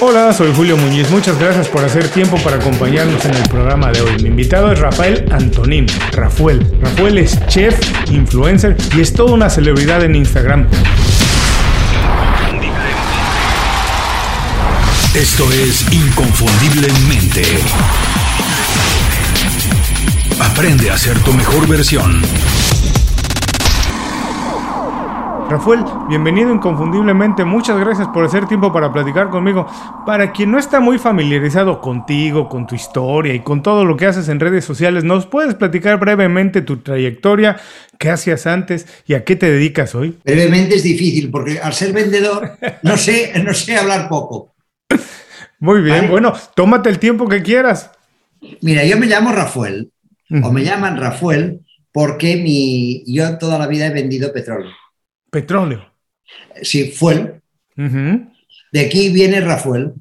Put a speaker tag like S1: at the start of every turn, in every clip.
S1: Hola, soy Julio Muñiz. Muchas gracias por hacer tiempo para acompañarnos en el programa de hoy. Mi invitado es Rafael Antonín. Rafael. Rafael es chef, influencer y es toda una celebridad en Instagram.
S2: Esto es Inconfundiblemente. Aprende a ser tu mejor versión.
S1: Rafael, bienvenido inconfundiblemente. Muchas gracias por hacer tiempo para platicar conmigo. Para quien no está muy familiarizado contigo, con tu historia y con todo lo que haces en redes sociales, ¿nos puedes platicar brevemente tu trayectoria, qué hacías antes y a qué te dedicas hoy?
S3: Brevemente es difícil porque al ser vendedor no sé, no sé hablar poco.
S1: Muy bien, bueno, tómate el tiempo que quieras.
S3: Mira, yo me llamo Rafael, o me llaman Rafael, porque mi, yo toda la vida he vendido petróleo.
S1: Petróleo.
S3: Sí, fuel. De aquí viene Rafael.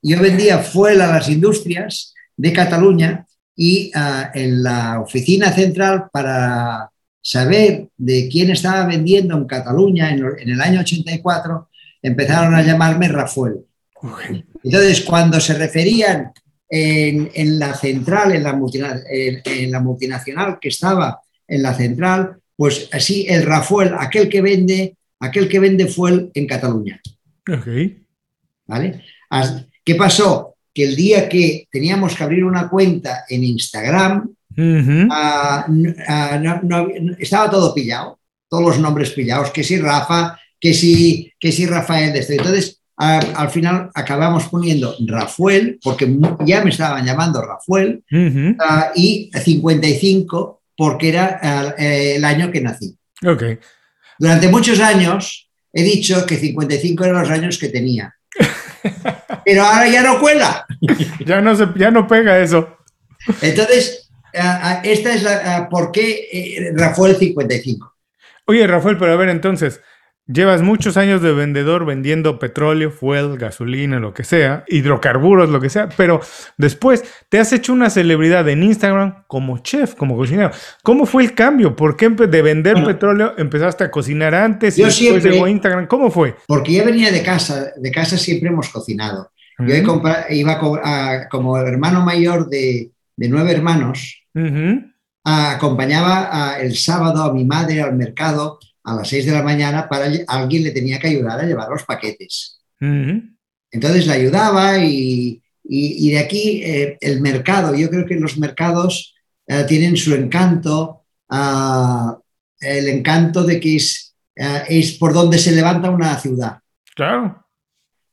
S3: Yo vendía fuel a las industrias de Cataluña y ah, en la oficina central para saber de quién estaba vendiendo en Cataluña en, el año 84, empezaron a llamarme Rafael. Entonces, cuando se referían en, la central, en la, en la multinacional que estaba en la central, pues así el Rafael, aquel que vende, aquel que vende fuel en Cataluña. ¿Vale? ¿Qué pasó? Que el día que teníamos que abrir una cuenta en Instagram, ah, ah, estaba todo pillado, todos los nombres pillados, que si Rafa, que si, que si Rafael de Entonces, al final acabamos poniendo Rafael, porque ya me estaban llamando Rafael, ah, y 55 porque era eh, el año que nací.
S1: Okay.
S3: Durante muchos años he dicho que 55 eran los años que tenía. Pero ahora ya no cuela.
S1: ya, no se, ya no pega eso.
S3: Entonces, esta es la, por qué eh, Rafael 55.
S1: Oye, Rafael, pero a ver, entonces, Llevas muchos años de vendedor vendiendo petróleo, fuel, gasolina, lo que sea, hidrocarburos, lo que sea, pero después te has hecho una celebridad en Instagram como chef, como cocinero. ¿Cómo fue el cambio? ¿Por qué de vender petróleo empezaste a cocinar antes y después llegó Instagram? ¿Cómo fue?
S3: Porque yo venía de casa, de casa siempre hemos cocinado. Yo iba como hermano mayor de, nueve hermanos, acompañaba el sábado a mi madre al mercado a las 6 de la mañana para alguien le tenía que ayudar a llevar los paquetes. Entonces le ayudaba y, de aquí eh, el mercado, yo creo que los mercados eh, tienen su encanto, ah, el encanto de que es, eh, es por donde se levanta una ciudad.
S1: Claro.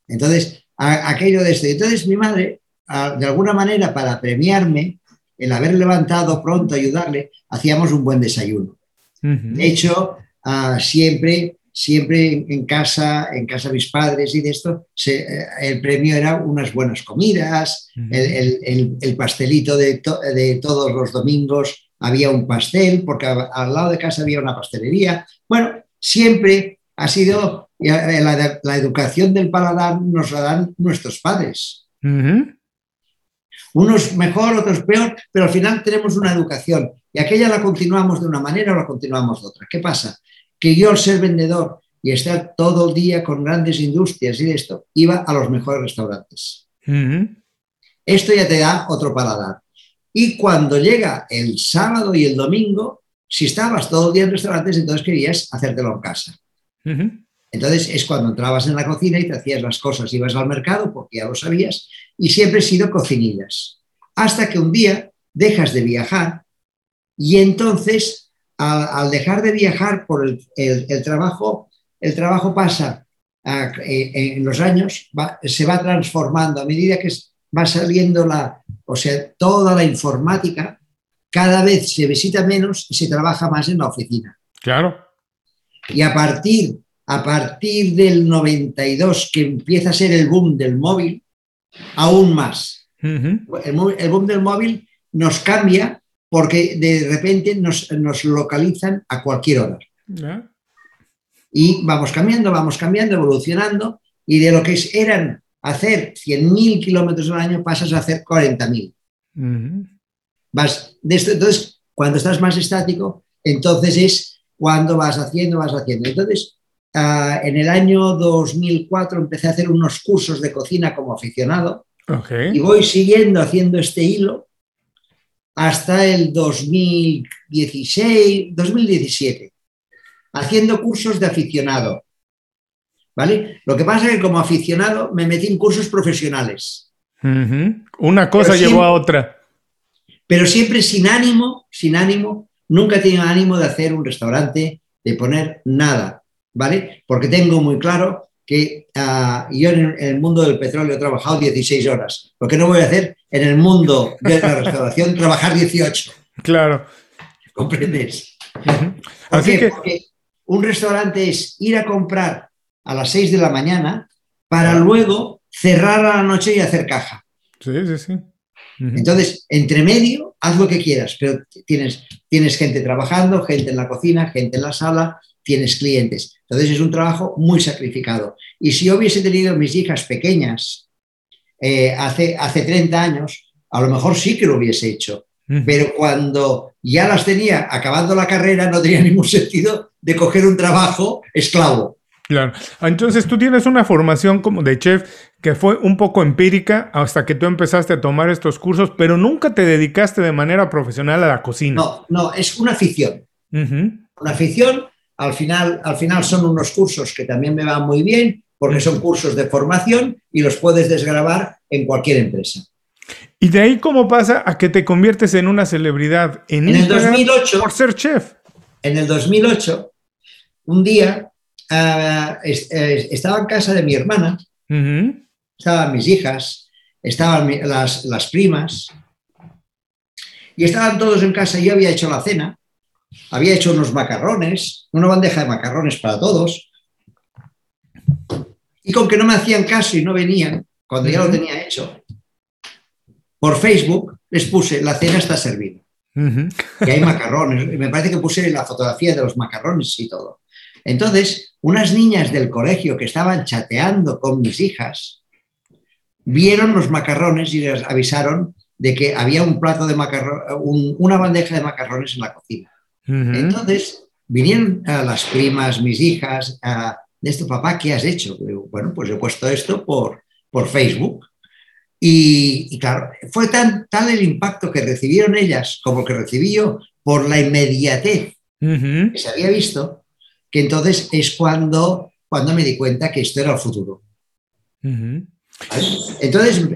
S3: Entonces, aquello de esto. Entonces mi madre, ah, de alguna manera, para premiarme, el haber levantado pronto, ayudarle, hacíamos un buen desayuno. De hecho, Siempre, siempre en casa, en casa de mis padres y de esto, eh, el premio era unas buenas comidas, el, pastelito de, de, todos los domingos había un pastel, porque al lado de casa había una pastelería. Bueno, siempre ha sido la, la educación del paladar nos la dan nuestros padres. Unos mejor, otros peor, pero al final tenemos una educación y aquella la continuamos de una manera o la continuamos de otra. ¿Qué pasa? Que yo al ser vendedor y estar todo el día con grandes industrias y de esto, iba a los mejores restaurantes. Esto ya te da otro paladar. Y cuando llega el sábado y el domingo, si estabas todo el día en restaurantes, entonces querías hacértelo en casa. Entonces es cuando entrabas en la cocina y te hacías las cosas, ibas al mercado porque ya lo sabías, y siempre he sido cocinillas. Hasta que un día dejas de viajar y entonces al, dejar de viajar por el, trabajo, el trabajo pasa eh, en los años, se va transformando a medida que va saliendo la, o sea, toda la informática, cada vez se visita menos y se trabaja más en la oficina.
S1: Claro.
S3: Y a partir, a partir del 92, que empieza a ser el boom del móvil, aún más. el, el boom del móvil nos cambia porque de repente nos, localizan a cualquier hora. Y vamos cambiando, vamos cambiando, evolucionando, y de lo que eran hacer 100.000 kilómetros al año pasas a hacer 40.000. Vas de esto, entonces, cuando estás más estático, entonces es cuando vas haciendo, vas haciendo. Entonces, ah, en el año 2004 empecé a hacer unos cursos de cocina como aficionado y voy siguiendo haciendo este hilo hasta el 2016, 2017, haciendo cursos de aficionado. ¿Vale? Lo que pasa es que como aficionado me metí en cursos profesionales.
S1: Una cosa llevó a otra.
S3: Pero siempre sin ánimo, sin ánimo, nunca he tenido ánimo de hacer un restaurante, de poner nada, ¿vale? Porque tengo muy claro que ah, yo en el mundo del petróleo he trabajado 16 horas. Lo que no voy a hacer en el mundo de la restauración, trabajar 18.
S1: Claro.
S3: ¿Comprendes? Así que... Porque un restaurante es ir a comprar a las 6 de la mañana para luego cerrar a la noche y hacer caja.
S1: Sí, sí, sí.
S3: Entonces, entre medio, haz lo que quieras, pero tienes, tienes gente trabajando, gente en la cocina, gente en la sala, tienes clientes. Entonces es un trabajo muy sacrificado. Y si yo hubiese tenido mis hijas pequeñas eh, hace, hace 30 años, a lo mejor sí que lo hubiese hecho. Pero cuando ya las tenía acabando la carrera, no tenía ningún sentido de coger un trabajo esclavo.
S1: Claro. Entonces tú tienes una formación como de chef que fue un poco empírica hasta que tú empezaste a tomar estos cursos, pero nunca te dedicaste de manera profesional a la cocina.
S3: No, no, es una afición. Una afición, al final, al final son unos cursos que también me van muy bien porque son cursos de formación y los puedes desgrabar en cualquier empresa.
S1: ¿Y de ahí cómo pasa a que te conviertes en una celebridad
S3: en, en el 2008
S1: por ser chef?
S3: En el 2008, un día Ah, estaba en casa de mi hermana, estaban mis hijas, estaban las, las, primas, y estaban todos en casa. Yo había hecho la cena, había hecho unos macarrones, una bandeja de macarrones para todos, y con que no me hacían caso y no venían, cuando ya lo tenía hecho, por Facebook les puse, la cena está servida. Y hay macarrones, me parece que puse la fotografía de los macarrones y todo. Entonces, unas niñas del colegio que estaban chateando con mis hijas vieron los macarrones y les avisaron de que había un plato de macarrones, una bandeja de macarrones en la cocina. Entonces, vinieron a las primas, mis hijas, a, de esto, papá, ¿qué has hecho? bueno, pues he puesto esto por, por Facebook. Y, claro, fue tan, tal el impacto que recibieron ellas como que recibí yo por la inmediatez que se había visto, que entonces es cuando, cuando me di cuenta que esto era el futuro. Entonces...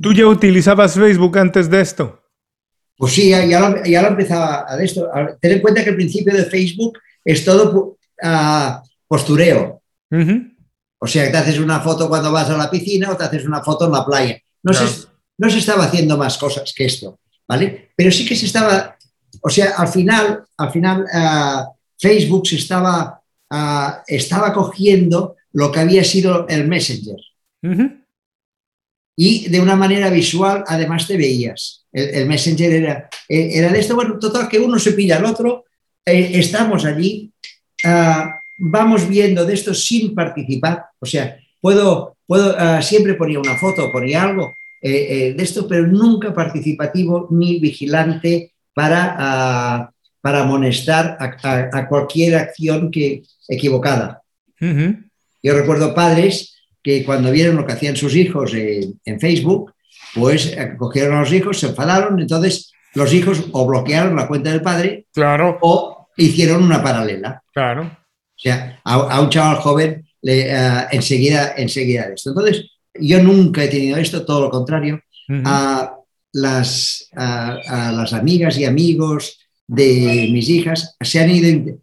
S1: ¿Tú ya utilizabas Facebook antes de esto?
S3: Pues sí, ya, lo, ya lo empezaba a esto. ten en cuenta que el principio de Facebook es todo uh, postureo. O sea, te haces una foto cuando vas a la piscina o te haces una foto en la playa. No, se, no se estaba haciendo más cosas que esto, ¿vale? Pero sí que se estaba, o sea, al final, al final uh, Facebook se estaba, ah, estaba cogiendo lo que había sido el Messenger. Y de una manera visual, además te veías. El, Messenger era, eh, era, de esto, bueno, total, que uno se pilla al otro, eh, estamos allí, ah, vamos viendo de esto sin participar. O sea, puedo, puedo ah, siempre ponía una foto, ponía algo eh, de esto, pero nunca participativo ni vigilante para para amonestar a, cualquier acción que, equivocada. Yo recuerdo padres que cuando vieron lo que hacían sus hijos en Facebook, pues eh, cogieron a los hijos, se enfadaron, entonces los hijos o bloquearon la cuenta del padre
S1: claro.
S3: o hicieron una paralela.
S1: Claro.
S3: O sea, a, un chaval joven le, uh, enseguida, enseguida esto. Entonces, yo nunca he tenido esto, todo lo contrario. a, las, a, las amigas y amigos de mis hijas se han ido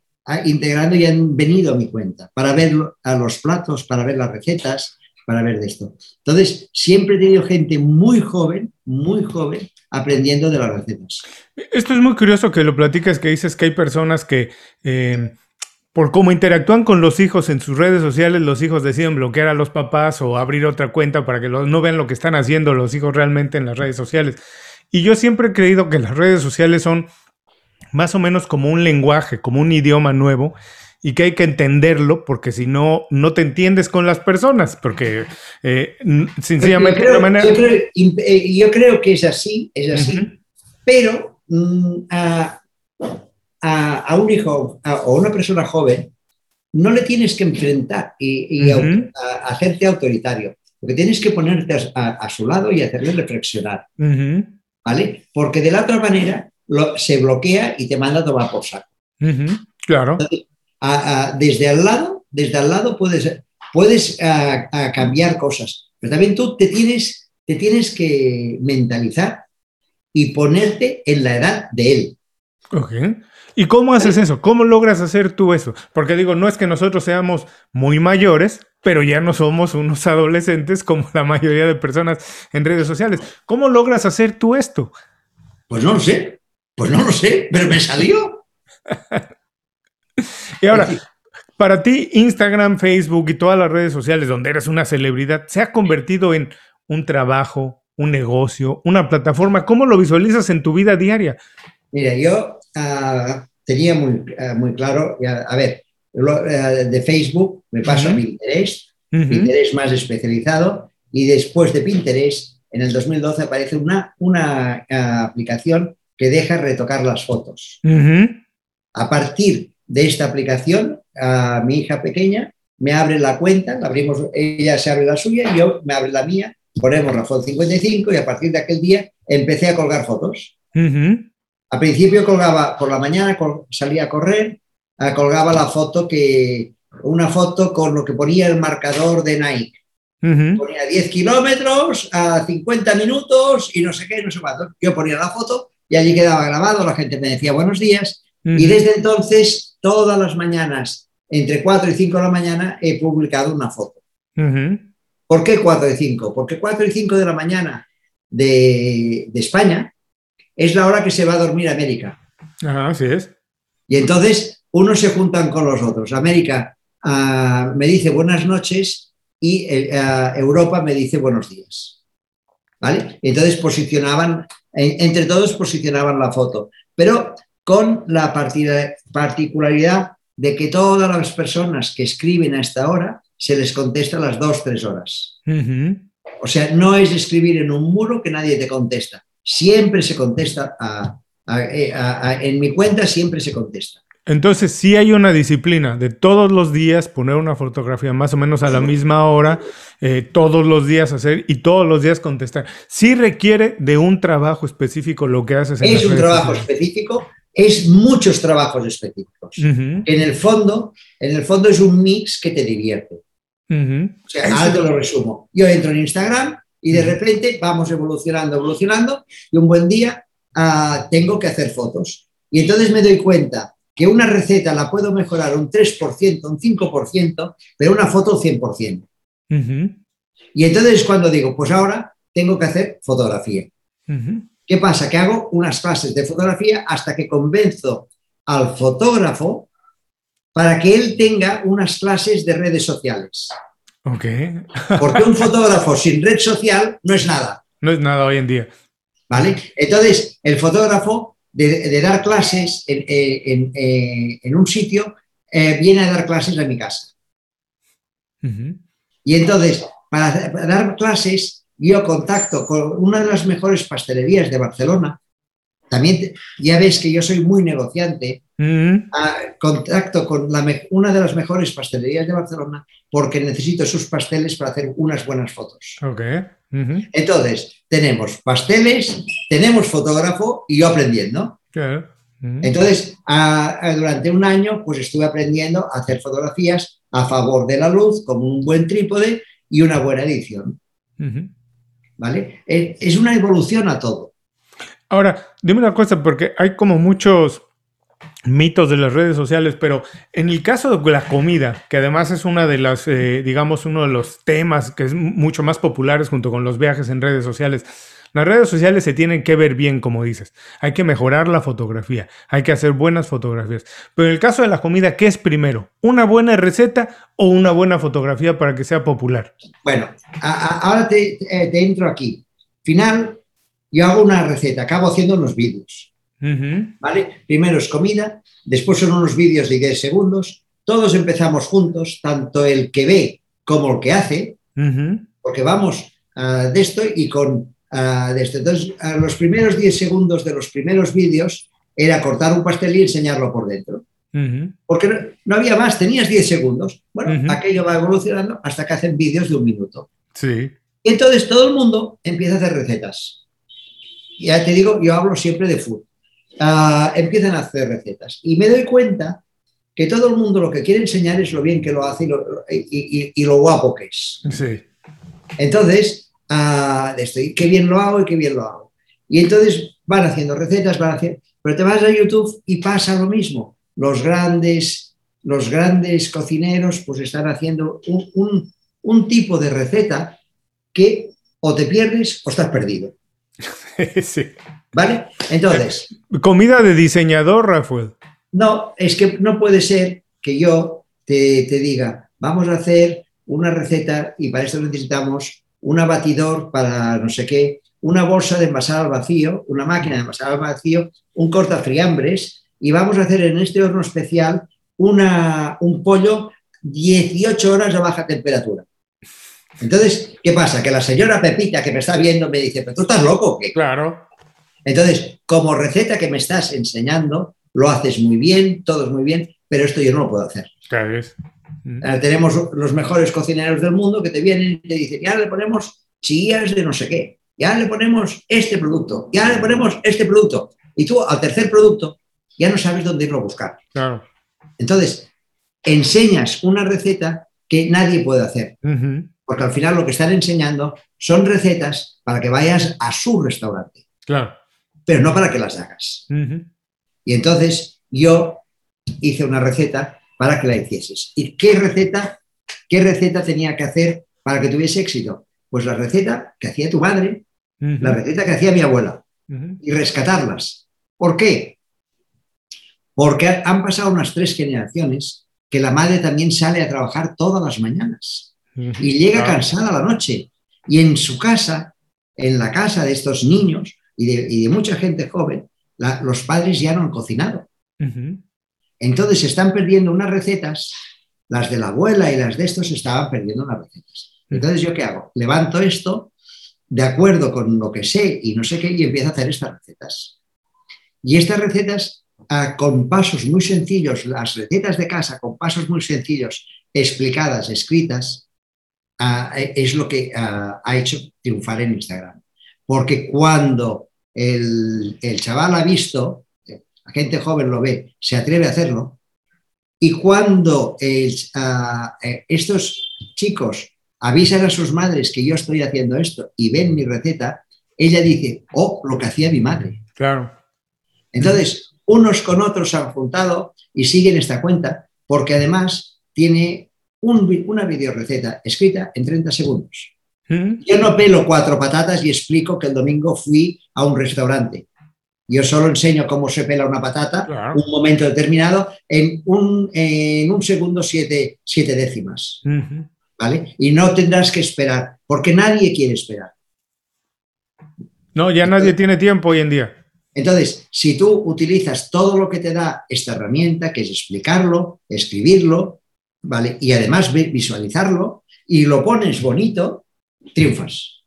S3: integrando y han venido a mi cuenta para ver a los platos, para ver las recetas, para ver de esto. Entonces, siempre he tenido gente muy joven, muy joven, aprendiendo de las recetas.
S1: Esto es muy curioso que lo platicas, que dices que hay personas que... Eh, por cómo interactúan con los hijos en sus redes sociales, los hijos deciden bloquear a los papás o abrir otra cuenta para que no vean lo que están haciendo los hijos realmente en las redes sociales. Y yo siempre he creído que las redes sociales son más o menos como un lenguaje, como un idioma nuevo y que hay que entenderlo porque si no, no te entiendes con las personas, porque eh, sencillamente
S3: yo creo, manera... Yo creo, que es así, es así, pero mm, a, un hijo o una persona joven no le tienes que enfrentar y, hacerte autoritario. Lo que tienes que ponerte a, su lado y hacerle reflexionar. ¿Vale? Porque de la otra manera se bloquea y te manda a tomar por saco.
S1: Claro.
S3: desde al lado, desde al lado puedes, puedes cambiar cosas. Pero también tú te tienes, te tienes que mentalizar y ponerte en la edad de él.
S1: Okay. ¿Y cómo haces eso? ¿Cómo logras hacer tú eso? Porque digo, no es que nosotros seamos muy mayores, pero ya no somos unos adolescentes como la mayoría de personas en redes sociales. ¿Cómo logras hacer tú esto?
S3: Pues no lo sé, pues no lo sé, pero me salió.
S1: y ahora, para ti, Instagram, Facebook y todas las redes sociales donde eres una celebridad, ¿se ha convertido en un trabajo, un negocio, una plataforma? ¿Cómo lo visualizas en tu vida diaria?
S3: Mira, yo ah, tenía muy, ah, muy claro, a ver, eh, de Facebook me paso a Pinterest, Pinterest más especializado, y después de Pinterest, en el 2012 aparece una, una ah, aplicación que deja retocar las fotos. A partir de esta aplicación, a mi hija pequeña me abre la cuenta, abrimos, ella se abre la suya y yo me abre la mía, ponemos la foto 55 y a partir de aquel día empecé a colgar fotos. Al principio colgaba, por la mañana salía a correr, ah, colgaba la foto que, una foto con lo que ponía el marcador de Nike. Ponía 10 kilómetros a 50 minutos y no sé qué, no sé cuánto. Yo ponía la foto y allí quedaba grabado, la gente me decía buenos días. Y desde entonces, todas las mañanas, entre 4 y 5 de la mañana, he publicado una foto. ¿Por qué 4 y 5? Porque 4 y 5 de la mañana de, de España es la hora que se va a dormir América.
S1: así es.
S3: Y entonces unos se juntan con los otros. América ah, me dice buenas noches y eh, ah, Europa me dice buenos días. ¿Vale? Entonces posicionaban, entre todos posicionaban la foto, pero con la particularidad de que todas las personas que escriben a esta hora se les contesta a las dos, tres horas. O sea, no es escribir en un muro que nadie te contesta siempre se contesta eh, en mi cuenta siempre se contesta.
S1: Entonces sí hay una disciplina de todos los días poner una fotografía más o menos a la misma hora, eh, todos los días hacer y todos los días contestar. Sí requiere de un trabajo específico lo que haces.
S3: En es un trabajo específico, es muchos trabajos específicos. En el fondo, en el fondo es un mix que te divierte. O sea, algo lo resumo. Yo entro en Instagram, y de repente vamos evolucionando, evolucionando y un buen día ah, tengo que hacer fotos. Y entonces me doy cuenta que una receta la puedo mejorar un 3%, un 5%, pero una foto 100%. Y entonces cuando digo, pues ahora tengo que hacer fotografía. ¿Qué pasa? Que hago unas clases de fotografía hasta que convenzo al fotógrafo para que él tenga unas clases de redes sociales. Porque un fotógrafo sin red social no es nada.
S1: No es nada hoy en día.
S3: ¿Vale? Entonces, el fotógrafo de, dar clases en, un sitio eh, viene a dar clases a mi casa. Y entonces, para, dar clases, yo contacto con una de las mejores pastelerías de Barcelona. También ya ves que yo soy muy negociante contacto con una de las mejores pastelerías de Barcelona porque necesito sus pasteles para hacer unas buenas fotos. Entonces, tenemos pasteles, tenemos fotógrafo y yo aprendiendo. Entonces, durante un año, pues estuve aprendiendo a hacer fotografías a favor de la luz, con un buen trípode y una buena edición. ¿Vale? Es una evolución a todo.
S1: Ahora, dime una cosa, porque hay como muchos mitos de las redes sociales, pero en el caso de la comida, que además es una de las, eh, digamos, uno de los temas que es mucho más populares junto con los viajes en redes sociales, las redes sociales se tienen que ver bien, como dices. Hay que mejorar la fotografía, hay que hacer buenas fotografías. Pero en el caso de la comida, ¿qué es primero? ¿Una buena receta o una buena fotografía para que sea popular?
S3: Bueno, ahora eh, te entro aquí. Final, yo hago una receta, acabo haciendo unos vídeos. ¿Vale? Primero es comida, después son unos vídeos de 10 segundos, todos empezamos juntos, tanto el que ve como el que hace, porque vamos ah, de esto y con uh, de esto. Entonces, los primeros 10 segundos de los primeros vídeos era cortar un pastel y enseñarlo por dentro. Porque no, había más, tenías 10 segundos. Bueno, aquello va evolucionando hasta que hacen vídeos de un minuto.
S1: Sí.
S3: Y entonces todo el mundo empieza a hacer recetas. Ya te digo, yo hablo siempre de food. Ah, empiezan a hacer recetas. Y me doy cuenta que todo el mundo lo que quiere enseñar es lo bien que lo hace y lo, guapo que es.
S1: Sí.
S3: Entonces, uh, estoy, qué bien lo hago y qué bien lo hago. Y entonces van haciendo recetas, van haciendo... Pero te vas a YouTube y pasa lo mismo. Los grandes, los grandes cocineros pues están haciendo un, tipo de receta que o te pierdes o estás perdido.
S1: sí.
S3: ¿Vale? Entonces.
S1: Comida de diseñador, Rafael.
S3: No, es que no puede ser que yo te, te, diga, vamos a hacer una receta y para esto necesitamos un abatidor para no sé qué, una bolsa de envasar al vacío, una máquina de envasar al vacío, un cortafriambres y vamos a hacer en este horno especial una, un pollo 18 horas a baja temperatura. Entonces, ¿qué pasa? Que la señora Pepita que me está viendo me dice, pero tú estás loco. ¿qué?
S1: Claro.
S3: Entonces, como receta que me estás enseñando, lo haces muy bien, todo es muy bien, pero esto yo no lo puedo hacer.
S1: Claro.
S3: Eh, tenemos los mejores cocineros del mundo que te vienen y te dicen, ya le ponemos chillas de no sé qué ya le ponemos este producto, ya le ponemos este producto. Y tú al tercer producto ya no sabes dónde irlo a buscar. Entonces, enseñas una receta que nadie puede hacer. Porque al final lo que están enseñando son recetas para que vayas a su restaurante.
S1: Claro.
S3: Pero no para que las hagas. Y entonces yo hice una receta para que la hicieses. ¿Y qué receta, qué receta tenía que hacer para que tuviese éxito? Pues la receta que hacía tu madre, la receta que hacía mi abuela, y rescatarlas. ¿Por qué? Porque han pasado unas tres generaciones que la madre también sale a trabajar todas las mañanas y llega cansada la noche. Y en su casa, en la casa de estos niños y de, mucha gente joven, los padres ya no han cocinado. Entonces se están perdiendo unas recetas, las de la abuela y las de estos estaban perdiendo unas recetas. Entonces, ¿yo qué hago? Levanto esto de acuerdo con lo que sé y no sé qué y empiezo a hacer estas recetas. Y estas recetas ah, con pasos muy sencillos, las recetas de casa con pasos muy sencillos, explicadas, escritas, es lo que ha hecho triunfar en Instagram. Porque cuando el, el chaval ha visto, la gente joven lo ve, se atreve a hacerlo, y cuando estos chicos avisan a sus madres que yo estoy haciendo esto y ven mi receta, ella dice, oh, lo que hacía mi madre.
S1: Claro.
S3: Entonces, unos con otros se han juntado y siguen esta cuenta porque además tiene una videoreceta escrita en 30 segundos. ¿Mm? Yo no pelo cuatro patatas y explico que el domingo fui a un restaurante. Yo solo enseño cómo se pela una patata, un momento determinado, en un, en un segundo siete, siete décimas. ¿vale? Y no tendrás que esperar, porque nadie quiere esperar.
S1: No, ya nadie tiene tiempo hoy en día.
S3: Entonces, si tú utilizas todo lo que te da esta herramienta, que es explicarlo, escribirlo, ¿vale? Y además visualizarlo, y lo pones bonito, triunfas.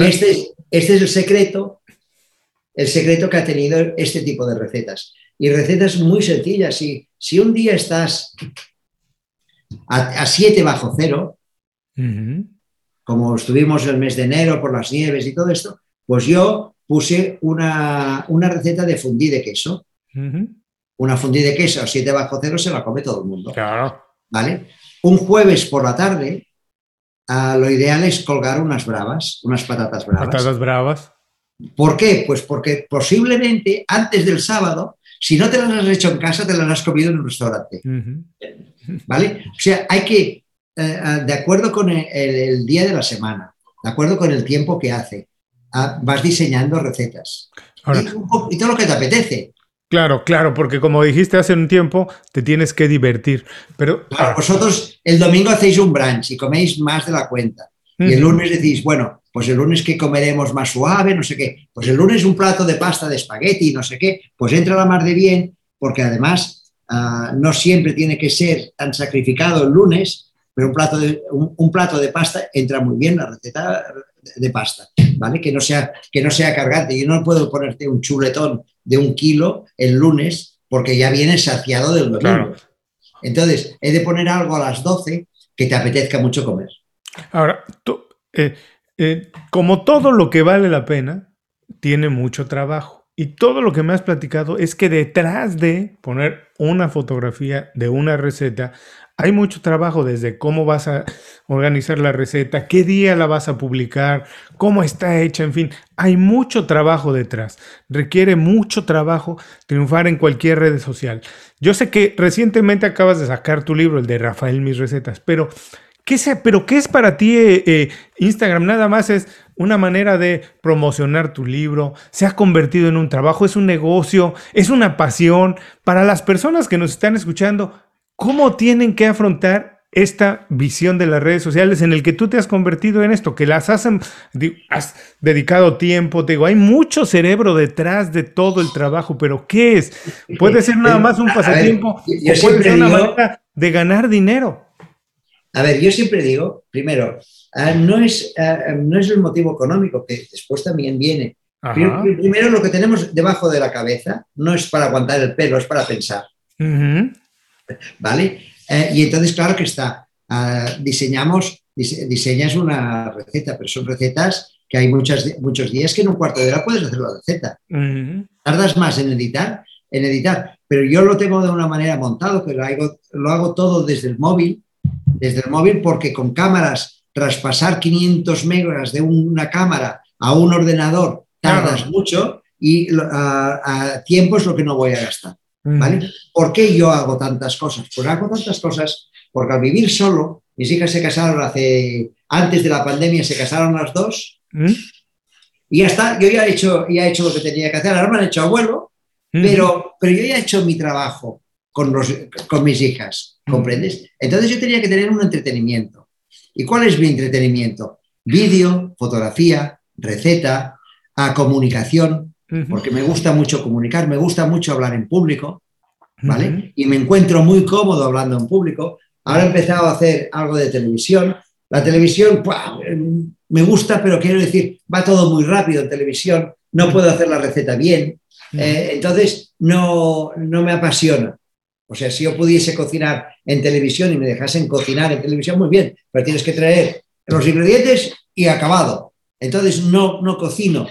S3: este, este es el secreto, el secreto que ha tenido este tipo de recetas. Y recetas muy sencillas. Si, si un día estás a 7 bajo cero, como estuvimos el mes de enero por las nieves y todo esto, pues yo puse una, receta de fundí de queso. Una fundí de queso a 7 bajo cero se la come todo el mundo.
S1: Claro.
S3: ¿Vale? Un jueves por la tarde, ah, lo ideal es colgar unas bravas, unas patatas bravas.
S1: Patatas bravas.
S3: ¿Por qué? Pues porque posiblemente antes del sábado si no te las has hecho en casa, te las has comido en un restaurante. ¿Vale? O sea, hay que, eh, eh, de acuerdo con el, día de la semana, de acuerdo con el tiempo que hace, ah, vas diseñando recetas. y, todo lo que te apetece.
S1: Claro, claro, porque como dijiste hace un tiempo, te tienes que divertir. Pero
S3: claro, vosotros el domingo hacéis un brunch y coméis más de la cuenta. Y el lunes decís, bueno, pues el lunes que comeremos más suave, no sé qué, pues el lunes un plato de pasta de espagueti, no sé qué, pues entra la mar de bien, porque además ah, no siempre tiene que ser tan sacrificado el lunes, pero un plato, de, un, plato de pasta entra muy bien, la receta de pasta, ¿vale? Que no sea, que no sea cargante. Yo no puedo ponerte un chuletón de un kilo el lunes porque ya vienes saciado del domingo. Entonces, he de poner algo a las 12 que te apetezca mucho comer.
S1: Ahora, tú, eh, eh, como todo lo que vale la pena, tiene mucho trabajo. Y todo lo que me has platicado es que detrás de poner una fotografía de una receta, hay mucho trabajo desde cómo vas a organizar la receta, qué día la vas a publicar, cómo está hecha, en fin, hay mucho trabajo detrás. Requiere mucho trabajo triunfar en cualquier red social. Yo sé que recientemente acabas de sacar tu libro, el de Rafael Mis Recetas, pero ¿qué, pero ¿qué es para ti eh, eh, Instagram? Nada más es una manera de promocionar tu libro, se ha convertido en un trabajo, es un negocio, es una pasión. Para las personas que nos están escuchando, ¿Cómo tienen que afrontar esta visión de las redes sociales en el que tú te has convertido en esto, que las has, has dedicado tiempo, te digo, hay mucho cerebro detrás de todo el trabajo, pero ¿qué es? Puede ser nada más un pasatiempo o puede ser una manera de ganar dinero.
S3: A ver, yo siempre digo, primero, ah, no, es, ah, no es el motivo económico, que después también viene. Primero, lo que tenemos debajo de la cabeza no es para aguantar el pelo, es para pensar. ¿Vale? Eh, y entonces, claro que está, ah, diseñamos, diseñas una receta, pero son recetas que hay muchas, muchos días que en un cuarto de hora puedes hacer la receta. Tardas más en editar, en editar, pero yo lo tengo de una manera montado, pero lo hago, lo hago todo desde el móvil, desde el móvil porque con cámaras, traspasar 500 megas de una cámara a un ordenador, tardas mucho y a tiempo es lo que no voy a gastar. ¿Vale? ¿Por qué yo hago tantas cosas? Pues hago tantas cosas porque al vivir solo, mis hijas se casaron hace, antes de la pandemia se casaron las dos, y ya está, yo ya he, hecho, ya he hecho lo que tenía que hacer, ahora me han hecho abuelo, pero, pero yo ya he hecho mi trabajo con, los, con mis hijas, ¿comprendes? Entonces yo tenía que tener un entretenimiento. ¿Y cuál es mi entretenimiento? Vídeo, fotografía, receta, a comunicación, porque me gusta mucho comunicar, me gusta mucho hablar en público, ¿vale? Y me encuentro muy cómodo hablando en público. Ahora he empezado a hacer algo de televisión. La televisión me gusta, pero quiero decir, va todo muy rápido en televisión, no puedo hacer la receta bien, eh, entonces no, no me apasiona. O sea, si yo pudiese cocinar en televisión y me dejasen cocinar en televisión, muy bien, pero tienes que traer los ingredientes y acabado. Entonces no, no cocino.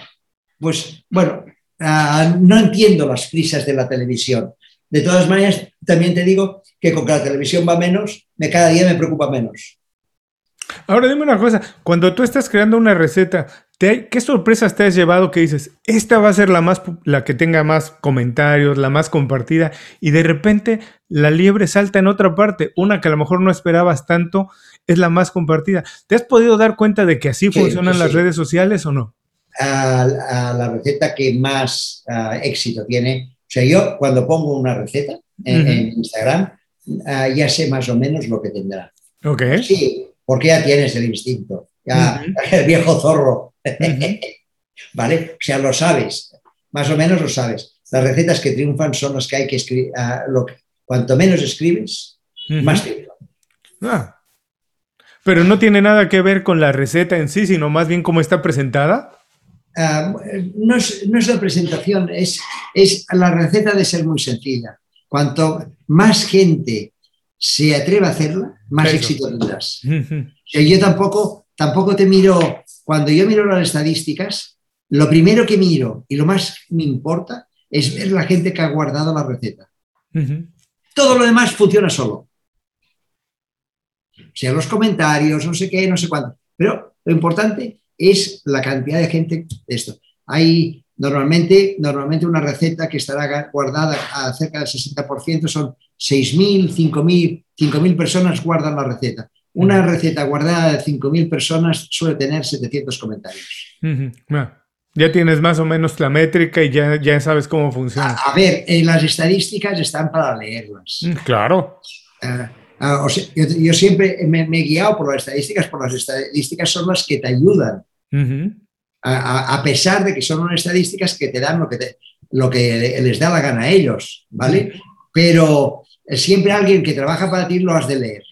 S3: Pues bueno, Ah, no entiendo las prisas de la televisión. De todas maneras, también te digo que con que la televisión va menos, me, cada día me preocupa menos.
S1: Ahora dime una cosa, cuando tú estás creando una receta, ¿qué sorpresas te has llevado que dices, esta va a ser la, más, la que tenga más comentarios, la más compartida, y de repente la liebre salta en otra parte, una que a lo mejor no esperabas tanto, es la más compartida. ¿Te has podido dar cuenta de que así funcionan las redes sociales o no?
S3: A, la receta que más éxito tiene. O sea, yo cuando pongo una receta en, Instagram, ya sé más o menos lo que tendrá. Sí, porque ya tienes el instinto, ya el viejo zorro. ¿Vale? O sea, lo sabes, más o menos lo sabes. Las recetas que triunfan son las que hay que escribir. lo cuanto menos escribes, más triunfan. Ah.
S1: Pero no tiene nada que ver con la receta en sí, sino más bien cómo está presentada.
S3: Ah, no, es, la presentación, es, es la receta de ser muy sencilla. Cuanto más gente se atreva a hacerla, más éxito tendrás. yo tampoco, tampoco te miro, cuando yo miro las estadísticas, lo primero que miro y lo más me importa es ver la gente que ha guardado la receta. Todo lo demás funciona solo. O sea, los comentarios, no sé qué, no sé cuánto. Pero lo importante es la cantidad de gente esto. Hay normalmente, normalmente una receta que estará guardada a cerca del 60%, son 6.000, 5.000, 5.000 personas guardan la receta. Una receta guardada de 5.000 personas suele tener 700 comentarios.
S1: Ya tienes más o menos la métrica y ya, ya sabes cómo funciona.
S3: A, ver, en las estadísticas están para leerlas.
S1: Mm, claro.
S3: Ah, ah, yo, siempre me, me, he guiado por las estadísticas, por las estadísticas son las que te ayudan a, pesar de que son unas estadísticas que te dan lo que, lo que les da la gana a ellos, ¿vale? Pero siempre alguien que trabaja para ti lo has de leer.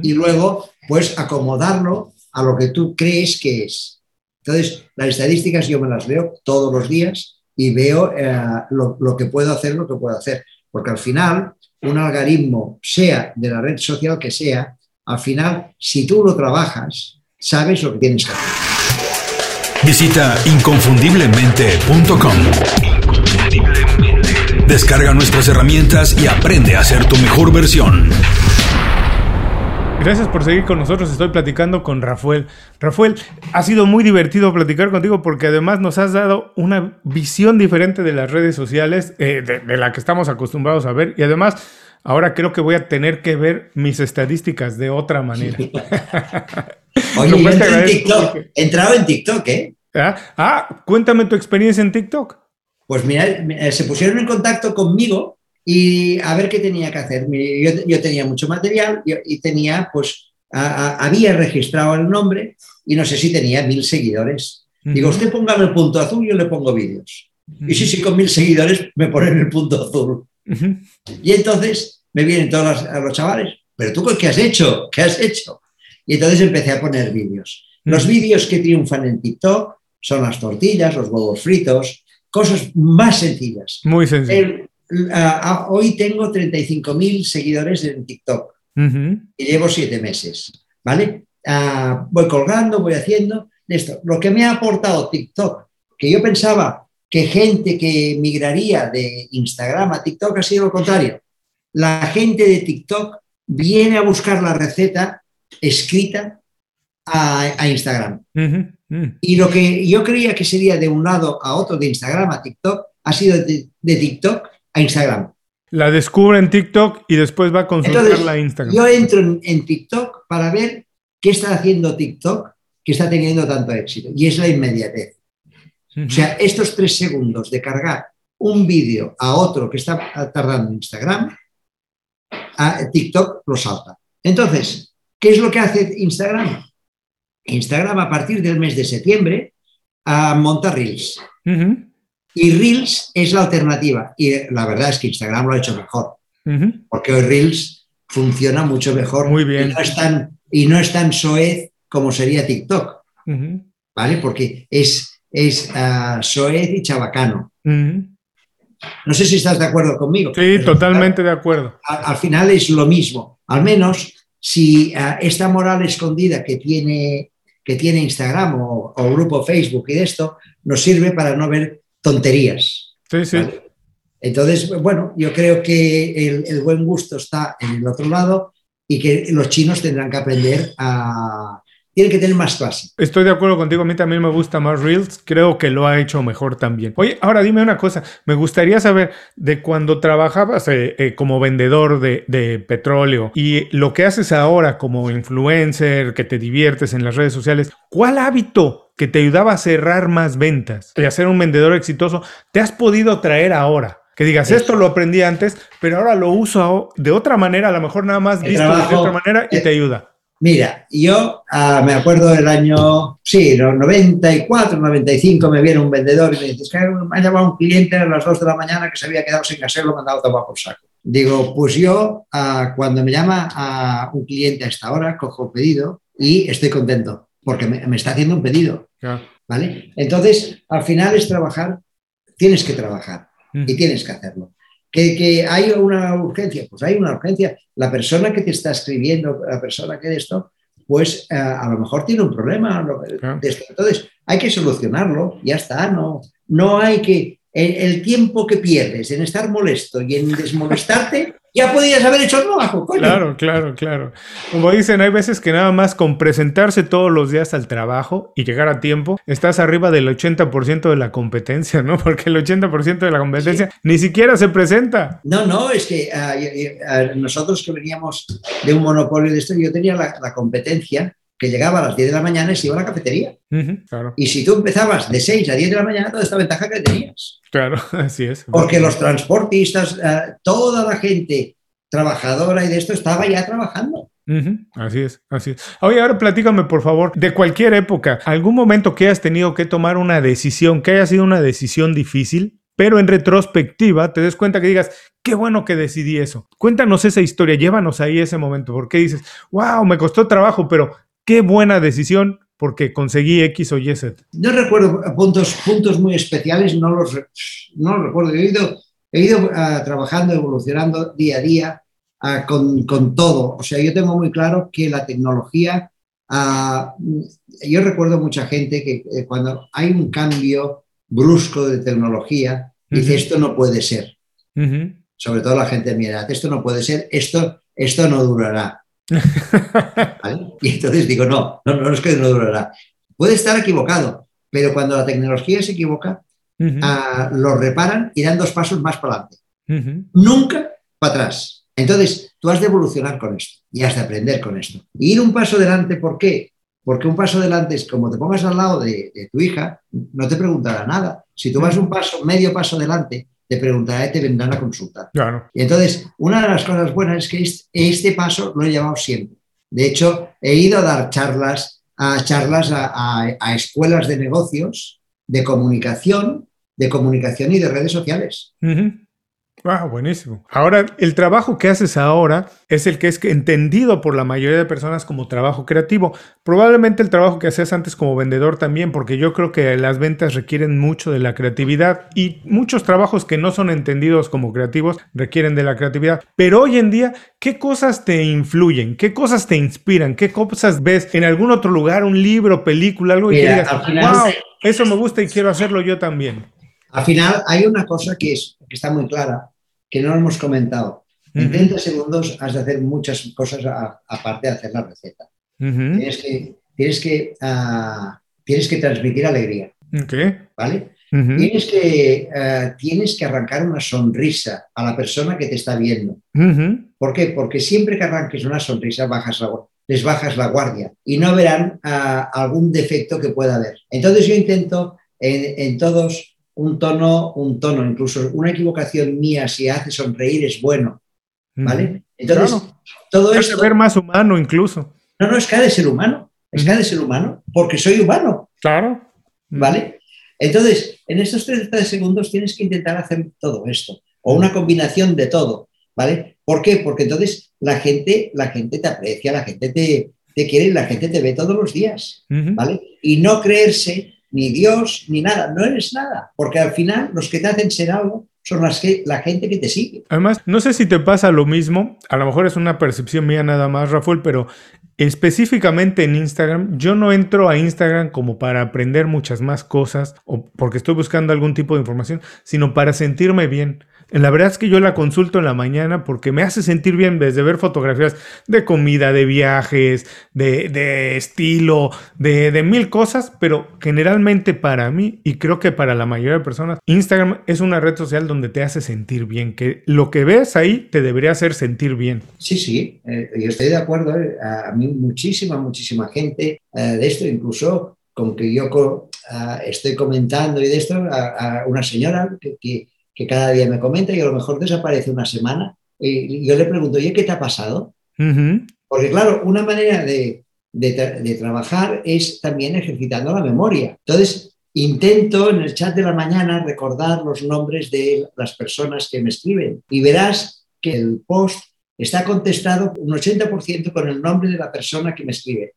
S3: Y luego, pues, acomodarlo a lo que tú crees que es. Entonces, las estadísticas yo me las leo todos los días y veo eh, lo, que puedo hacer, lo que puedo hacer. porque al final un algoritmo, sea de la red social que sea, al final, si tú lo trabajas, sabes lo que tienes que hacer.
S2: Visita inconfundiblemente.com. Descarga nuestras herramientas y aprende a ser tu mejor versión.
S1: Gracias por seguir con nosotros. Estoy platicando con Rafael. Rafael, ha sido muy divertido platicar contigo porque además nos has dado una visión diferente de las redes sociales, eh, de, la que estamos acostumbrados a ver. Y además, ahora creo que voy a tener que ver mis estadísticas de otra manera.
S3: Oye, yo en TikTok. He entrado en TikTok, ¿eh?
S1: ¿Ah? ¿Ah? cuéntame tu experiencia en TikTok.
S3: Pues mira, se pusieron en contacto conmigo y a ver qué tenía que hacer. Yo, tenía mucho material y, tenía, pues, había registrado el nombre y no sé si tenía mil seguidores. Digo, usted póngame el punto azul, yo le pongo vídeos. Y sí, sí, con mil seguidores me ponen el punto azul. Y entonces me vienen todos los, chavales, pero tú, ¿qué has hecho? ¿Qué has hecho? Y entonces empecé a poner vídeos. Los vídeos que triunfan en TikTok son las tortillas, los huevos fritos, cosas más sencillas.
S1: Muy sencillas
S3: hoy tengo 35.000 seguidores en TikTok y llevo siete meses, ¿vale? Ah, voy colgando, voy haciendo esto. Lo que me ha aportado TikTok, que yo pensaba que gente que migraría de Instagram a TikTok ha sido lo contrario. La gente de TikTok viene a buscar la receta escrita a, Instagram. Y lo que yo creía que sería de un lado a otro de Instagram a TikTok ha sido de, de TikTok a Instagram.
S1: La descubre en TikTok y después va a consultarla a Instagram.
S3: Yo entro en, TikTok para ver qué está haciendo TikTok que está teniendo tanto éxito. Y es la inmediatez. O sea, estos tres segundos de cargar un vídeo a otro que está tardando en Instagram, a TikTok lo salta. Entonces, ¿qué es lo que hace Instagram? Instagram a partir del mes de septiembre a monta Reels. Y Reels es la alternativa. Y la verdad es que Instagram lo ha hecho mejor. Porque hoy Reels funciona mucho mejor.
S1: Muy bien.
S3: Y no es tan, y no es tan soez como sería TikTok. ¿Vale? Porque es, es uh, soez y chabacano. No sé si estás de acuerdo conmigo.
S1: Sí, totalmente de acuerdo.
S3: Al, final es lo mismo. Al menos si uh, esta moral escondida que tiene, que tiene Instagram o, o, grupo Facebook y de esto nos sirve para no ver tonterías.
S1: Sí, sí.
S3: Entonces, bueno, yo creo que el, buen gusto está en el otro lado y que los chinos tendrán que aprender a... Tienen que tener más clase.
S1: Estoy de acuerdo contigo, a mí también me gusta más Reels, creo que lo ha hecho mejor también. Oye, ahora dime una cosa, me gustaría saber de cuando trabajabas eh, eh, como vendedor de, de, petróleo y lo que haces ahora como influencer, que te diviertes en las redes sociales, ¿cuál hábito que te ayudaba a cerrar más ventas y a ser un vendedor exitoso, te has podido traer ahora? Que digas, esto lo aprendí antes, pero ahora lo uso de otra manera, a lo mejor nada más visto de otra manera y te ayuda.
S3: Mira, yo ah, me acuerdo del año, sí, los 94, 95, me viene un vendedor y me dice, es que me ha llamado un cliente a las 2 de la mañana que se había quedado sin casero, lo mandado tomar por saco. Digo, pues yo, ah, cuando me llama a un cliente a esta hora, cojo el pedido y estoy contento porque me, está haciendo un pedido. ¿Vale? Entonces, al final es trabajar, tienes que trabajar y tienes que hacerlo. ¿Que, hay una urgencia, pues hay una urgencia. La persona que te está escribiendo, la persona que de esto, pues eh, a lo mejor tiene un problema. Entonces, hay que solucionarlo, ya está, no, no hay que... el tiempo que pierdes en estar molesto y en desmolestarte ya podías haber hecho el trabajo, coño.
S1: Claro, claro, claro. Como dicen, hay veces que nada más con presentarse todos los días al trabajo y llegar a tiempo, estás arriba del 80% de la competencia, ¿no? Porque el 80% de la competencia ni siquiera se presenta.
S3: No, no, es que ah, ah, nosotros que veníamos de un monopolio de esto, yo tenía la competencia que llegaba a las 10 de la mañana y se iba a la cafetería. Y si tú empezabas de 6 a 10 de la mañana, toda esta ventaja que tenías.
S1: Claro, así es.
S3: Porque los transportistas, eh, toda la gente trabajadora y de esto estaba ya trabajando.
S1: Así es, así es. Oye, ahora platícame, por favor, de cualquier época, algún momento que hayas tenido que tomar una decisión, que haya sido una decisión difícil, pero en retrospectiva te des cuenta que digas, qué bueno que decidí eso. Cuéntanos esa historia, llévanos ahí ese momento, porque dices, wow, me costó trabajo, pero qué buena decisión porque conseguí X o Y Z.
S3: No recuerdo puntos, puntos muy especiales, no los, no recuerdo. He ido he ido ah, trabajando, evolucionando día a día ah, con, con, todo. O sea, yo tengo muy claro que la tecnología, ah, yo recuerdo mucha gente que eh, cuando hay un cambio brusco de tecnología, dice, esto no puede ser. Sobre todo la gente de mi edad, esto no puede ser, esto, esto no durará. Y entonces digo, no, no, no es que no durará. Puede estar equivocado, pero cuando la tecnología se equivoca, lo reparan y dan dos pasos más para adelante. Nunca para atrás. Entonces, tú has de evolucionar con esto y has de aprender con esto. Y ir un paso adelante, ¿por qué? Porque un paso adelante es como te pongas al lado de, tu hija, no te preguntará nada. Si tú vas un paso, medio paso adelante, te preguntará y te vendrán a consultar.
S1: Claro.
S3: Y entonces, una de las cosas buenas es que este, paso lo he llevado siempre. De hecho, he ido a dar charlas, a charlas a escuelas de negocios, de comunicación, de comunicación y de redes sociales.
S1: Ah, buenísimo. Ahora, el trabajo que haces ahora es el que es entendido por la mayoría de personas como trabajo creativo. Probablemente el trabajo que hacías antes como vendedor también, porque yo creo que las ventas requieren mucho de la creatividad y muchos trabajos que no son entendidos como creativos requieren de la creatividad. Pero hoy en día, ¿qué cosas te influyen? ¿Qué cosas te inspiran? ¿Qué cosas ves en algún otro lugar, un libro, película, algo y que digas, wow, eso me gusta y quiero hacerlo yo también?
S3: Al final hay una cosa que, es, que está muy clara, que no hemos comentado. En 30 segundos has de hacer muchas cosas aparte de hacer la receta. Tienes que, tienes que, ah, tienes que transmitir alegría. ¿Vale? tienes, que, ah, tienes que arrancar una sonrisa a la persona que te está viendo. ¿Por qué? Porque siempre que arranques una sonrisa bajas les bajas la guardia y no verán ah, algún defecto que pueda haber. Entonces yo intento en, en todos un tono, un tono, incluso una equivocación mía si hace sonreír es bueno. ¿Vale?
S1: Entonces, todo esto. ver más humano incluso.
S3: No, no, es cada ser humano. Es cada ser humano, porque soy humano.
S1: Claro.
S3: ¿Vale? Entonces, en estos 30 segundos tienes que intentar hacer todo esto, o una combinación de todo. ¿Vale? ¿Por qué? Porque entonces la gente, la gente te aprecia, la gente te, te quiere, la gente te ve todos los días. ¿Vale? Y no creerse ni Dios, ni nada, no eres nada, porque al final los que te hacen ser algo son las que, la gente que te sigue.
S1: Además, no sé si te pasa lo mismo, a lo mejor es una percepción mía nada más, Rafael, pero específicamente en Instagram, yo no entro a Instagram como para aprender muchas más cosas o porque estoy buscando algún tipo de información, sino para sentirme bien. La verdad es que yo la consulto en la mañana porque me hace sentir bien desde ver fotografías de comida, de viajes, de, estilo, de, mil cosas, pero generalmente para mí y creo que para la mayoría de personas, Instagram es una red social donde te hace sentir bien, que lo que ves ahí te debería hacer sentir bien.
S3: Sí, sí, eh, yo estoy de acuerdo. Eh, a, mí muchísima, muchísima gente eh, de esto, incluso con que yo estoy comentando y de esto, a, una señora que cada día me comenta y a lo mejor desaparece una semana. Y yo le pregunto, ¿y qué te ha pasado? Porque claro, una manera de, de, trabajar es también ejercitando la memoria. Entonces, intento en el chat de la mañana recordar los nombres de las personas que me escriben y verás que el post está contestado un 80% con el nombre de la persona que me escribe.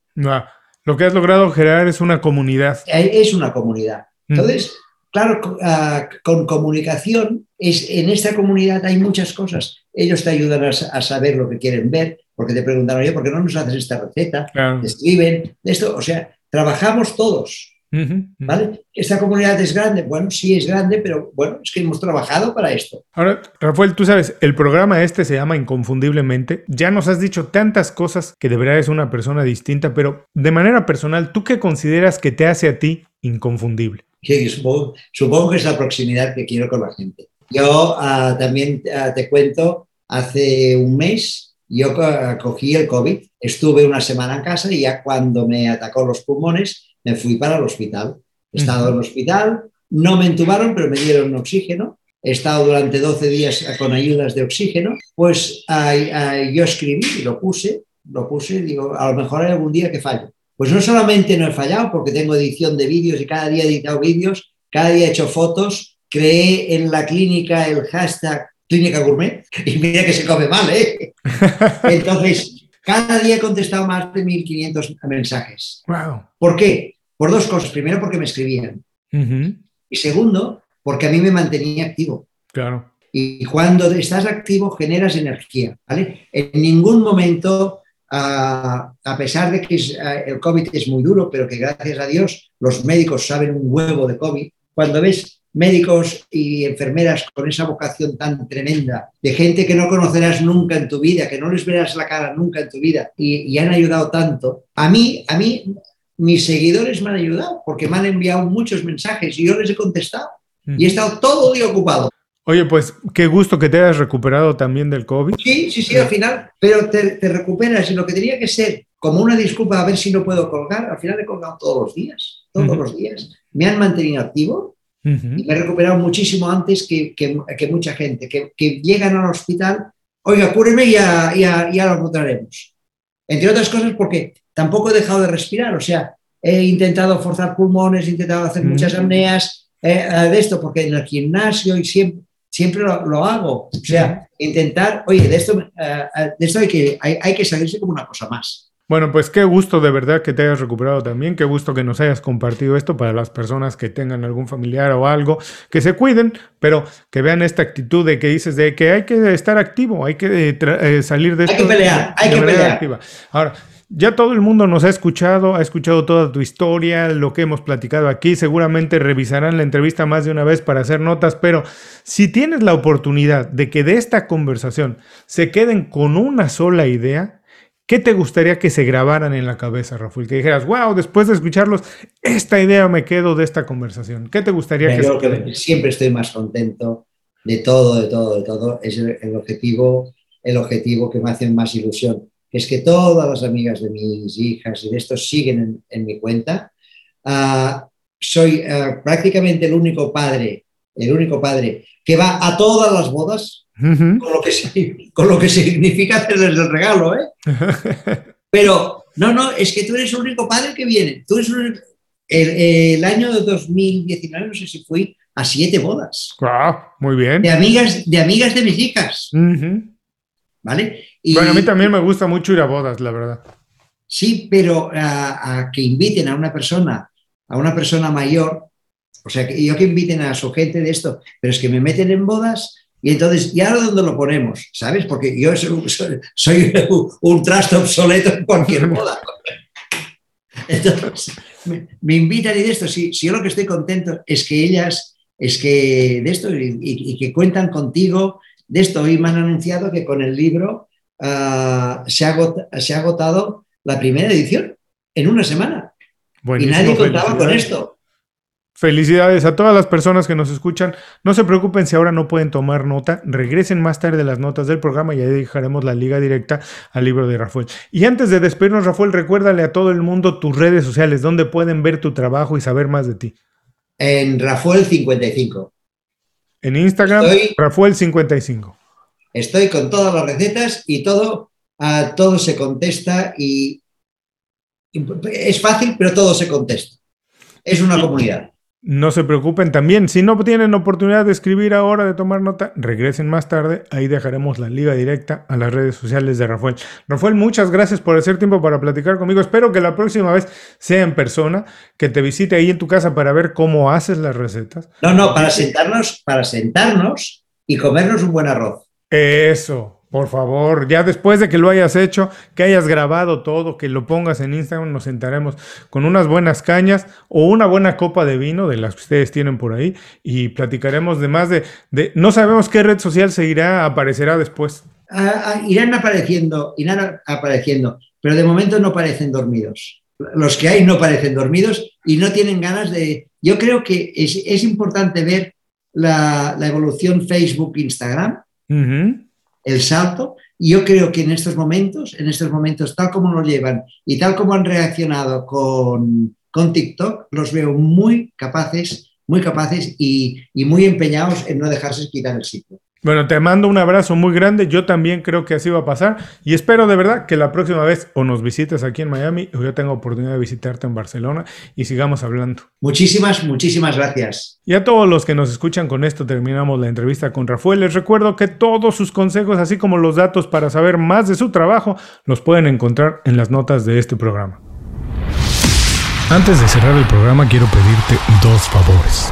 S1: lo que has logrado generar es una comunidad.
S3: Es una comunidad. Entonces, Claro, ah, con comunicación, es, en esta comunidad hay muchas cosas. Ellos te ayudan a, saber lo que quieren ver, porque te preguntan, oye, ¿por qué no nos haces esta receta? Te escriben, esto, o sea, trabajamos todos. ¿Vale? ¿Esta comunidad es grande? Bueno, sí es grande, pero bueno, es que hemos trabajado para esto.
S1: Ahora, Rafael, tú sabes, el programa este se llama Inconfundiblemente. Ya nos has dicho tantas cosas que de verdad es una persona distinta, pero de manera personal, ¿tú qué consideras que te hace a ti inconfundible?
S3: Supongo, que es la proximidad que quiero con la gente. Yo ah, también ah, te cuento, hace un mes yo cogí el COVID, estuve una semana en casa y ya cuando me atacó los pulmones me fui para el hospital. He estado en el hospital, no me entubaron, pero me dieron oxígeno. He estado durante 12 días con ayudas de oxígeno. Pues yo escribí y lo puse, lo puse, digo, a lo mejor hay algún día que fallo. Pues no solamente no he fallado, porque tengo edición de vídeos y cada día he editado vídeos, cada día he hecho fotos, creé en la clínica el hashtag clínica gourmet y mira que se come mal, ¿eh? Entonces, cada día he contestado más de 1.500 mensajes.
S1: Wow.
S3: ¿Por qué? Por dos cosas. Primero, porque me escribían. Y segundo, porque a mí me mantenía activo.
S1: Claro.
S3: Y cuando estás activo generas energía, ¿vale? En ningún momento, a, pesar de que el COVID es muy duro, pero que gracias a Dios los médicos saben un huevo de COVID, cuando ves médicos y enfermeras con esa vocación tan tremenda, de gente que no conocerás nunca en tu vida, que no les verás la cara nunca en tu vida y, y han ayudado tanto, a mí, a mí mis seguidores me han ayudado porque me han enviado muchos mensajes y yo les he contestado y he estado todo el día ocupado.
S1: Oye, pues qué gusto que te hayas recuperado también del COVID.
S3: Sí, sí, sí, al final, pero te, recuperas y lo que tenía que ser como una disculpa a ver si no puedo colgar, al final he colgado todos los días, todos los días. Me han mantenido activo y me he recuperado muchísimo antes que, que, mucha gente, que, que, llegan al hospital, oiga, cúreme y ya, ya, ya lo encontraremos. Entre otras cosas porque tampoco he dejado de respirar, o sea, he intentado forzar pulmones, he intentado hacer muchas apneas eh, eh, de esto, porque en el gimnasio y siempre, siempre lo, hago. O sea, intentar, oye, de esto, eh, de esto hay, que, hay, que salirse como una cosa más.
S1: Bueno, pues qué gusto de verdad que te hayas recuperado también, qué gusto que nos hayas compartido esto para las personas que tengan algún familiar o algo, que se cuiden, pero que vean esta actitud de que dices de que hay que estar activo, hay que salir de esto.
S3: Hay que pelear, hay que pelear. Activa.
S1: Ahora, ya todo el mundo nos ha escuchado, ha escuchado toda tu historia, lo que hemos platicado aquí. Seguramente revisarán la entrevista más de una vez para hacer notas, pero si tienes la oportunidad de que de esta conversación se queden con una sola idea, ¿qué te gustaría que se grabaran en la cabeza, Rafael? Que dijeras, wow, después de escucharlos, esta idea me quedo de esta conversación. ¿Qué te gustaría que
S3: se que siempre estoy más contento de todo, de todo, de todo. Es el objetivo, el objetivo que me hace más ilusión es que todas las amigas de mis hijas y de estos siguen en, mi cuenta. Ah, soy ah, prácticamente el único padre, el único padre que va a todas las bodas, con, lo que, con lo que significa hacerles el regalo, ¿eh? Pero no, no, es que tú eres el único padre que viene. Tú eres el, año de 2019, no sé si fui a siete bodas.
S1: Ah, muy bien.
S3: De amigas, de amigas de mis hijas. ¿Vale?
S1: bueno, a mí también me gusta mucho ir a bodas, la verdad.
S3: Sí, pero a, que inviten a una persona, a una persona mayor, o sea, que yo que inviten a su gente de esto, pero es que me meten en bodas y entonces, ¿y ahora dónde lo ponemos? ¿Sabes? Porque yo soy, un, trasto obsoleto en cualquier boda. Entonces, me, invitan y de esto, si, si, yo lo que estoy contento es que ellas, es que de esto, y, que cuentan contigo, de esto, hoy me han anunciado que con el libro Ah, se, ha se, ha agotado la primera edición en una semana. y nadie contaba con esto.
S1: Felicidades a todas las personas que nos escuchan. No se preocupen si ahora no pueden tomar nota. Regresen más tarde las notas del programa y ahí dejaremos la liga directa al libro de Rafael. Y antes de despedirnos, Rafael, recuérdale a todo el mundo tus redes sociales, donde pueden ver tu trabajo y saber más de ti.
S3: En Rafael55.
S1: En Instagram, Rafael55.
S3: Estoy con todas las recetas y todo, a todo se contesta y, es fácil, pero todo se contesta. Es una comunidad.
S1: No se preocupen también, si no tienen oportunidad de escribir ahora, de tomar nota, regresen más tarde, ahí dejaremos la liga directa a las redes sociales de Rafael. Rafael, muchas gracias por hacer tiempo para platicar conmigo. Espero que la próxima vez sea en persona, que te visite ahí en tu casa para ver cómo haces las recetas.
S3: No, no, para sentarnos, para sentarnos y comernos un buen arroz.
S1: Eso, por favor, ya después de que lo hayas hecho, que hayas grabado todo, que lo pongas en Instagram, nos sentaremos con unas buenas cañas o una buena copa de vino de las que ustedes tienen por ahí y platicaremos de más de, no sabemos qué red social seguirá, aparecerá después.
S3: Ah, ah, irán apareciendo, irán apareciendo, pero de momento no parecen dormidos. Los que hay no parecen dormidos y no tienen ganas de... Yo creo que es, importante ver la, la evolución Facebook-Instagram el salto. Y yo creo que en estos momentos, en estos momentos, tal como lo llevan y tal como han reaccionado con, con TikTok, los veo muy capaces, muy capaces y, y muy empeñados en no dejarse quitar el sitio.
S1: Bueno, te mando un abrazo muy grande. Yo también creo que así va a pasar. Y espero de verdad que la próxima vez o nos visites aquí en Miami o yo tenga oportunidad de visitarte en Barcelona y sigamos hablando.
S3: Muchísimas, muchísimas gracias.
S1: Y a todos los que nos escuchan con esto terminamos la entrevista con Rafael. Les recuerdo que todos sus consejos, así como los datos para saber más de su trabajo, los pueden encontrar en las notas de este programa. Antes de cerrar el programa quiero pedirte dos favores.